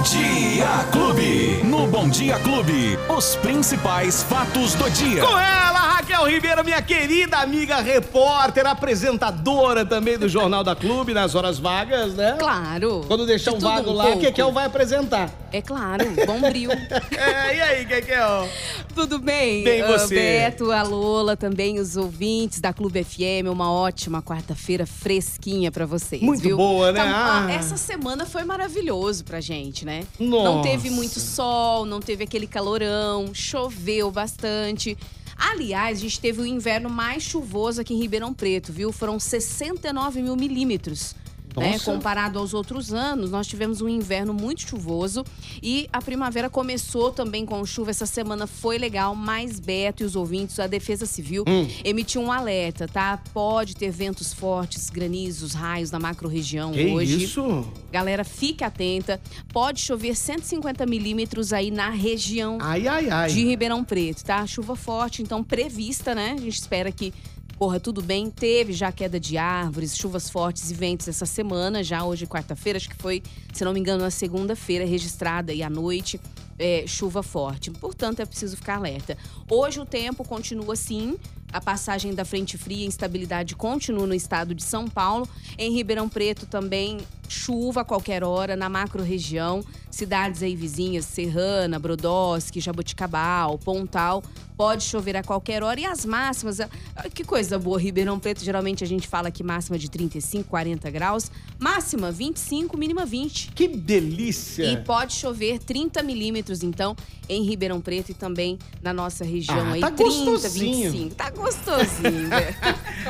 Bom Dia Clube. No Bom Dia Clube, os principais fatos do dia. Com ela, Raquel Ribeiro, minha querida amiga repórter, apresentadora também do Jornal da Clube nas horas vagas, né? Claro. Quando deixar De um vago um lá, pouco. Kekel vai apresentar. É claro, bombril. É, e aí, Kekel? Tudo bem? Bem, Ah, você? Beto, a Lola, também os ouvintes da Clube FM. Uma ótima quarta-feira fresquinha pra vocês, Muito viu? boa, né? Ah, Ah. Essa semana foi maravilhoso pra gente, né? Nossa. Não teve muito sol, não teve aquele calorão, choveu bastante. Aliás, a gente teve o inverno mais chuvoso aqui em Ribeirão Preto, viu? Foram 69 mil milímetros. Né? Comparado aos outros anos, nós tivemos um inverno muito chuvoso e a primavera começou também com chuva. Essa semana foi legal, mas Beto e os ouvintes, a Defesa Civil Hum. emitiu um alerta, tá? Pode ter ventos fortes, granizos, raios na macro-região hoje. isso? Galera, fique atenta. Pode chover 150 milímetros aí na região Ai, ai, ai. de Ribeirão Preto, tá? Chuva forte, então prevista, né? A gente espera que corra tudo bem. Teve já queda de árvores, chuvas fortes e ventos essa semana, já hoje quarta-feira, acho que foi, se não me engano, na segunda-feira registrada aí à noite. é, chuva forte. Portanto, é preciso ficar alerta. Hoje o tempo continua assim. A passagem da frente fria e instabilidade continua no estado de São Paulo. Em Ribeirão Preto também chuva a qualquer hora na macro-região. Cidades aí vizinhas, Serrana, Brodowski, Jaboticabal, Pontal. Pode chover a qualquer hora. E as máximas, ah, que coisa boa. Ribeirão Preto, geralmente a gente fala que máxima de 35, 40 graus. Máxima 25, mínima 20. Que delícia. E pode chover 30 milímetros, então, em Ribeirão Preto e também na nossa região Ah, aí. tá 30, gostosinho. 25. Tá gostosinho. né?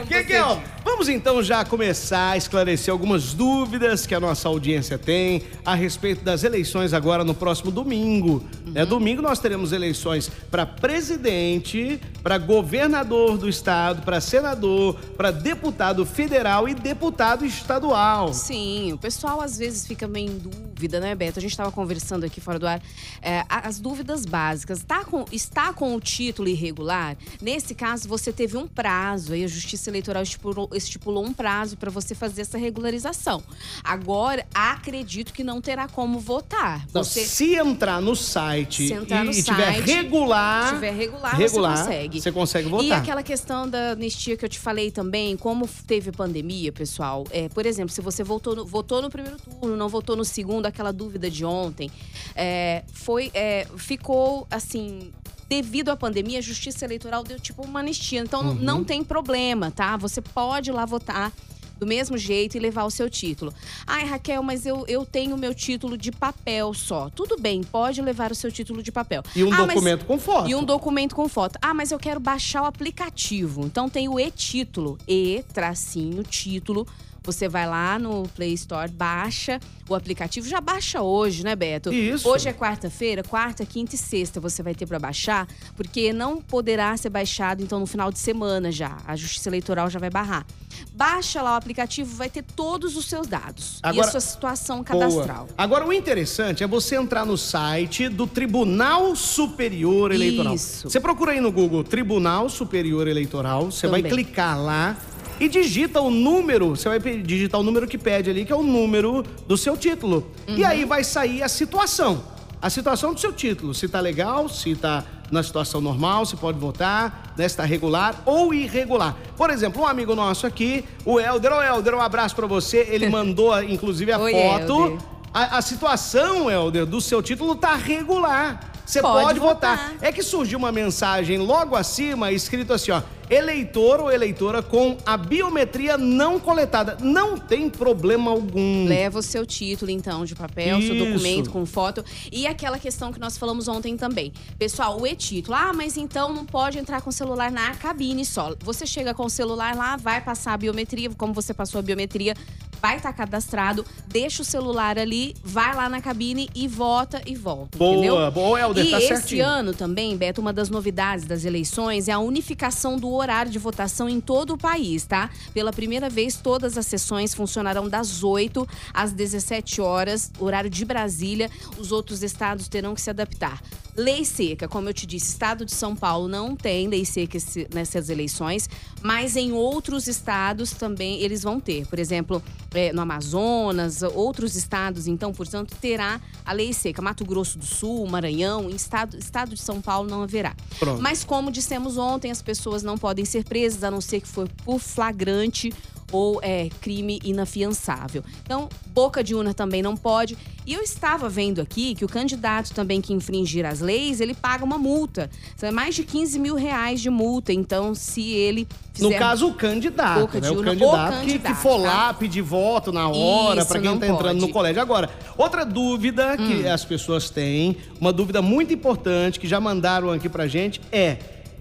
Kekel, vamos então já começar a esclarecer algumas dúvidas que a nossa audiência tem a respeito das eleições agora no próximo domingo. Uhum. É domingo nós teremos eleições para presidente, para governador do estado, para senador, para deputado federal e deputado estadual. Sim, o pessoal às vezes fica meio em dúvida, né, Beto? A gente estava conversando aqui fora do ar. É, as dúvidas básicas. Tá com, está com o título irregular? Nesse caso, você teve um prazo. Aí a Justiça Eleitoral estipulou, estipulou um prazo para você fazer essa regularização. Agora, acredito que não terá como votar. Não, Você Se entrar no site entrar e, no e tiver site, regular, Se tiver regular, regular, você consegue. você consegue votar. E aquela questão da anistia que eu te falei também, como teve pandemia, pessoal. É, por exemplo, se você votou no, votou no primeiro turno, não votou no segundo, aquela dúvida de ontem, é, foi, é, ficou assim. Devido à pandemia, a Justiça Eleitoral deu tipo uma anistia. Então Uhum. não tem problema, tá? Você pode ir lá votar do mesmo jeito e levar o seu título. Ai, Raquel, mas eu, eu tenho meu título de papel só. Tudo bem, pode levar o seu título de papel. E um Ah, mas- documento com foto. e um documento com foto. Ah, mas eu quero baixar o aplicativo. Então tem o e-título. E, tracinho, título. Você vai lá no Play Store, baixa o aplicativo. Já baixa hoje, né, Beto? Isso. Hoje é quarta-feira, quarta, quinta e sexta você vai ter para baixar, porque não poderá ser baixado então no final de semana já. A Justiça Eleitoral já vai barrar. Baixa lá o aplicativo, vai ter todos os seus dados e Agora- a sua situação Boa. cadastral. Agora, o interessante é você entrar no site do Tribunal Superior Eleitoral. Isso. Você procura aí no Google Tribunal Superior Eleitoral, você vai Também. clicar lá e digita o número, você vai digitar o número que pede ali, que é o número do seu título. Uhum. E aí vai sair a situação. A situação do seu título, se tá legal, se tá na situação normal, se pode votar, né, se tá regular ou irregular. Por exemplo, um amigo nosso aqui, o Helder. Ô, Helder, um abraço pra você. Ele mandou, inclusive, a Oi, foto. Helder. A, a situação, Helder, do seu título tá regular. Você Pode pode, votar. votar. É que surgiu uma mensagem logo acima, escrito assim, ó. Eleitor ou eleitora com a biometria não coletada. Não tem problema algum. Leva o seu título, então, de papel, seu Isso. documento com foto. E aquela questão que nós falamos ontem também. Pessoal, o e-título. Ah, mas então não pode entrar com o celular na cabine só. Você chega com o celular lá, vai passar a biometria, como você passou a biometria, vai estar cadastrado, deixa o celular ali, vai lá na cabine e vota e volta. Boa, entendeu? boa, Helder, e tá esse certinho. ano também, Beto, uma das novidades das eleições é a unificação do horário de votação em todo o país, tá? Pela primeira vez, todas as sessões funcionarão das 8 às 17 horas, horário de Brasília. Os outros estados terão que se adaptar. Lei seca, como eu te disse, Estado de São Paulo não tem lei seca nessas eleições, mas em outros estados também eles vão ter. Por exemplo, é, no Amazonas, outros estados, então, portanto, terá a lei seca. Mato Grosso do Sul, Maranhão, estado, estado de São Paulo não haverá. Pronto. Mas como dissemos ontem, as pessoas não podem ser presas, a não ser que for por flagrante ou é, crime inafiançável. Então, boca de urna também não pode. E eu estava vendo aqui que o candidato também que infringir as leis, ele paga uma multa. São mais de 15 mil reais de multa. Então, se ele fizer... No caso, o candidato, Boca né? de O urna, candidato, o que- que, candidato, for tá? lá pedir voto na hora, para quem não tá entrando no colégio. Agora, outra dúvida que Hum. as pessoas têm, uma dúvida muito importante que já mandaram aqui pra gente é.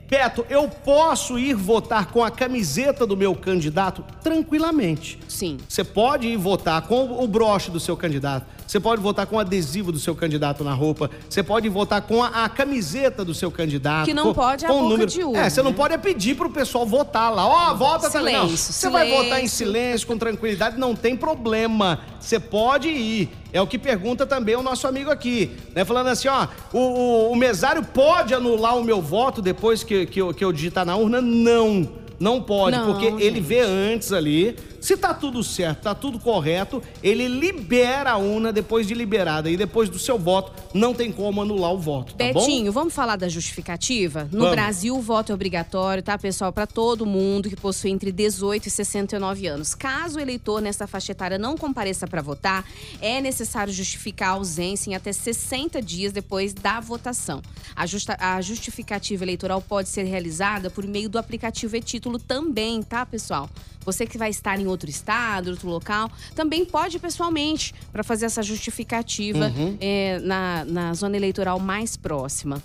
Beto, eu posso ir votar com a camiseta do meu candidato tranquilamente. Sim. Você pode ir votar com o broche do seu candidato. Você pode votar com o adesivo do seu candidato na roupa. Você pode votar com a, a camiseta do seu candidato. Que não com- pode é a com o boca número. de urna, É, você não né? pode é pedir pro pessoal votar lá. Ó, vota também. Não. Silêncio, Você vai votar em silêncio. silêncio, com tranquilidade, não tem problema. Você pode ir. É o que pergunta também o nosso amigo aqui, né? Falando assim, ó, o, o- o mesário pode anular o meu voto depois que, que, eu, que eu digitar na urna? Não. Não pode, Não, porque ele gente. vê antes ali. Se tá tudo certo, tá tudo correto, ele libera a urna depois de liberada. E depois do seu voto, não tem como anular o voto, tá bom? Betinho, vamos falar da justificativa? No Vamos. Brasil, o voto é obrigatório, tá, pessoal? Para todo mundo que possui entre 18 e 69 anos. Caso o eleitor nessa faixa etária não compareça para votar, é necessário justificar a ausência em até 60 dias depois da votação. A, justa- a justificativa eleitoral pode ser realizada por meio do aplicativo e-título também, tá, pessoal? Você que vai estar em outro estado, outro local, também pode ir pessoalmente para fazer essa justificativa Uhum. é, na, na zona eleitoral mais próxima.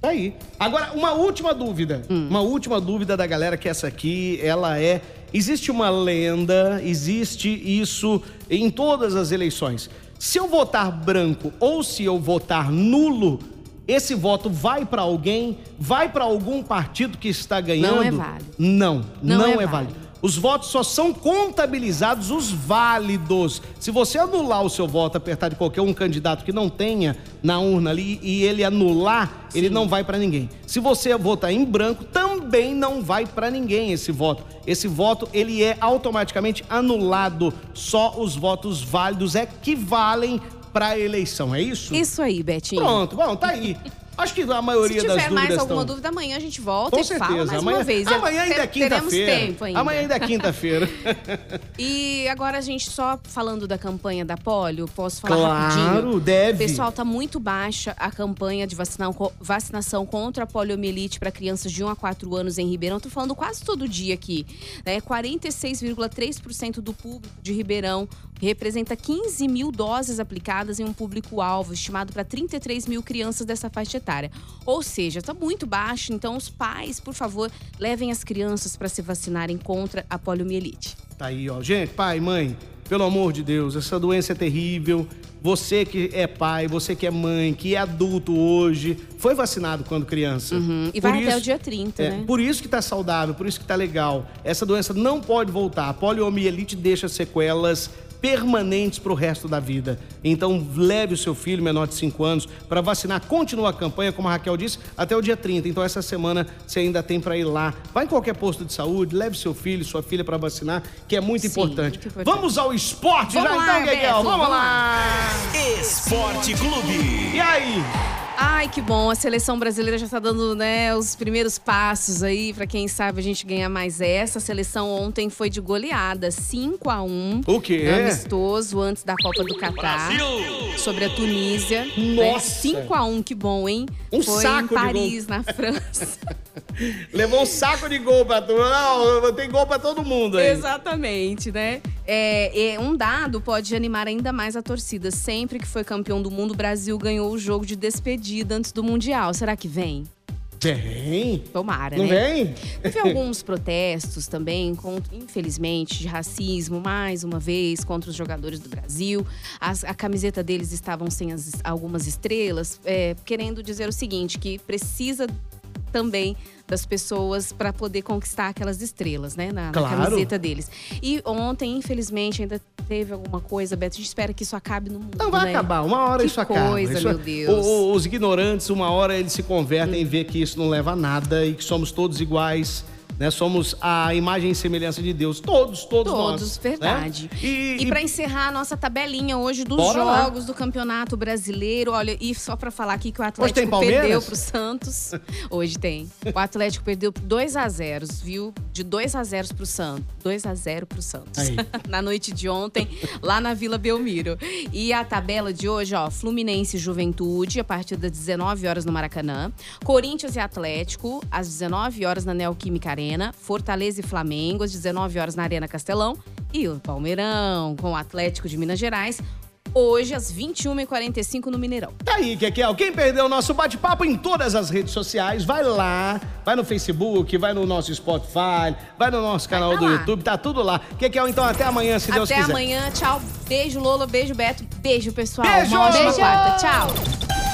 Tá aí. Agora, uma última dúvida. Hum. Uma última dúvida da galera que essa aqui, ela é. Existe uma lenda, existe isso em todas as eleições. Se eu votar branco ou se eu votar nulo, esse voto vai pra alguém? Vai pra algum partido que está ganhando? Não é válido. Não, não, Não é, é válido. válido. Os votos só são contabilizados os válidos. Se você anular o seu voto, apertar de qualquer um candidato que não tenha na urna ali e ele anular, ele não vai pra ninguém. Se você votar em branco, também não vai pra ninguém esse voto. Esse voto, ele é automaticamente anulado. Só os votos válidos equivalem pra eleição, é isso? Isso aí, Betinho. Pronto, bom, tá aí. Acho que a maioria Se das tiver dúvidas mais alguma estão... dúvida, amanhã a gente volta Com e fala certeza. mais amanhã, uma vez. amanhã ainda é Te- Teremos quinta-feira. tempo ainda. Amanhã ainda é quinta-feira. E agora a gente só falando da campanha da polio, posso falar Claro, rapidinho? deve. Pessoal, tá muito baixa a campanha de vacina- vacinação contra a poliomielite para crianças de 1 a 4 anos em Ribeirão. Tô falando quase todo dia aqui, né? 46,3% do público de Ribeirão representa 15 mil doses aplicadas em um público-alvo estimado para 33 mil crianças dessa faixa etária. Ou seja, está muito baixo. Então, os pais, por favor, levem as crianças para se vacinarem contra a poliomielite. Tá aí, ó. Gente, pai, mãe, pelo amor de Deus, essa doença é terrível. Você que é pai, você que é mãe, que é adulto hoje, foi vacinado quando criança. Uhum. E vai até o dia 30, é, né? Por isso que tá saudável, por isso que tá legal. Essa doença não pode voltar. A poliomielite deixa sequelas permanentes pro resto da vida. Então, leve o seu filho menor de 5 anos para vacinar. Continua a campanha, como a Raquel disse, até o dia 30. Então, essa semana você ainda tem para ir lá. Vai em qualquer posto de saúde, leve seu filho, sua filha para vacinar, que é muito, Sim, importante. muito importante. Vamos ao esporte Vamos já lá, então? Beto, Vamos, vamos lá. Esporte Clube. E aí? Ai, que bom. A seleção brasileira já tá dando, né, os primeiros passos aí para quem sabe a gente ganhar mais essa. A seleção ontem foi de goleada, 5 a 1 O quê? Amistoso antes da Copa do Catar. Sobre a Tunísia. né? Nossa! 5 a 1 que bom, hein? Um foi saco em Paris, na França. Levou um saco de gol pra tu. Não, tem gol pra todo mundo aí. Exatamente, né? É, um dado pode animar ainda mais a torcida. Sempre que foi campeão do mundo, o Brasil ganhou o jogo de despedida antes do Mundial. Será que vem? Vem. Tomara, Não né? vem? Teve alguns protestos também, contra, infelizmente, de racismo, mais uma vez, contra os jogadores do Brasil. As- a camiseta deles estavam sem as- algumas estrelas, é, querendo dizer o seguinte: que precisa também das pessoas para poder conquistar aquelas estrelas, né? Na, na Claro. camiseta deles. E ontem, infelizmente, ainda teve alguma coisa, Beto. A gente espera que isso acabe no mundo. Não vai né? acabar, uma hora Que isso acaba. coisa, Isso é- meu Deus. O- o- os ignorantes, uma hora eles se convertem e vê que isso não leva a nada e que somos todos iguais. Né? Somos a imagem e semelhança de Deus. Todos, todos, nós. Todos, né? verdade. E, E, e- para encerrar a nossa tabelinha hoje dos Bora lá. jogos do Campeonato Brasileiro, olha, e só para falar aqui que o Atlético perdeu pro Santos. Hoje tem. O Atlético perdeu por 2 a 0, viu? De 2 a 0 pro Santos. 2 a 0 pro Santos. Na noite de ontem, lá na Vila Belmiro. E a tabela de hoje, ó, Fluminense Juventude, a partir das 19 horas no Maracanã. Corinthians e Atlético, às 19 horas na Neoquímica Arena. Fortaleza e Flamengo, às 19 horas na Arena Castelão. E o Palmeirão, com o Atlético de Minas Gerais, hoje às 21h45 no Mineirão. Tá aí, Kekel. Quem perdeu o nosso bate-papo em todas as redes sociais, vai lá, vai no Facebook, vai no nosso Spotify, vai no nosso canal tá do lá. YouTube, tá tudo lá. Kekel, então até amanhã, se Deus Até quiser. amanhã, tchau. Beijo, Lola. Beijo, Beto. Beijo, pessoal. Beijo! Uma ótima Beijo! quarta. Tchau.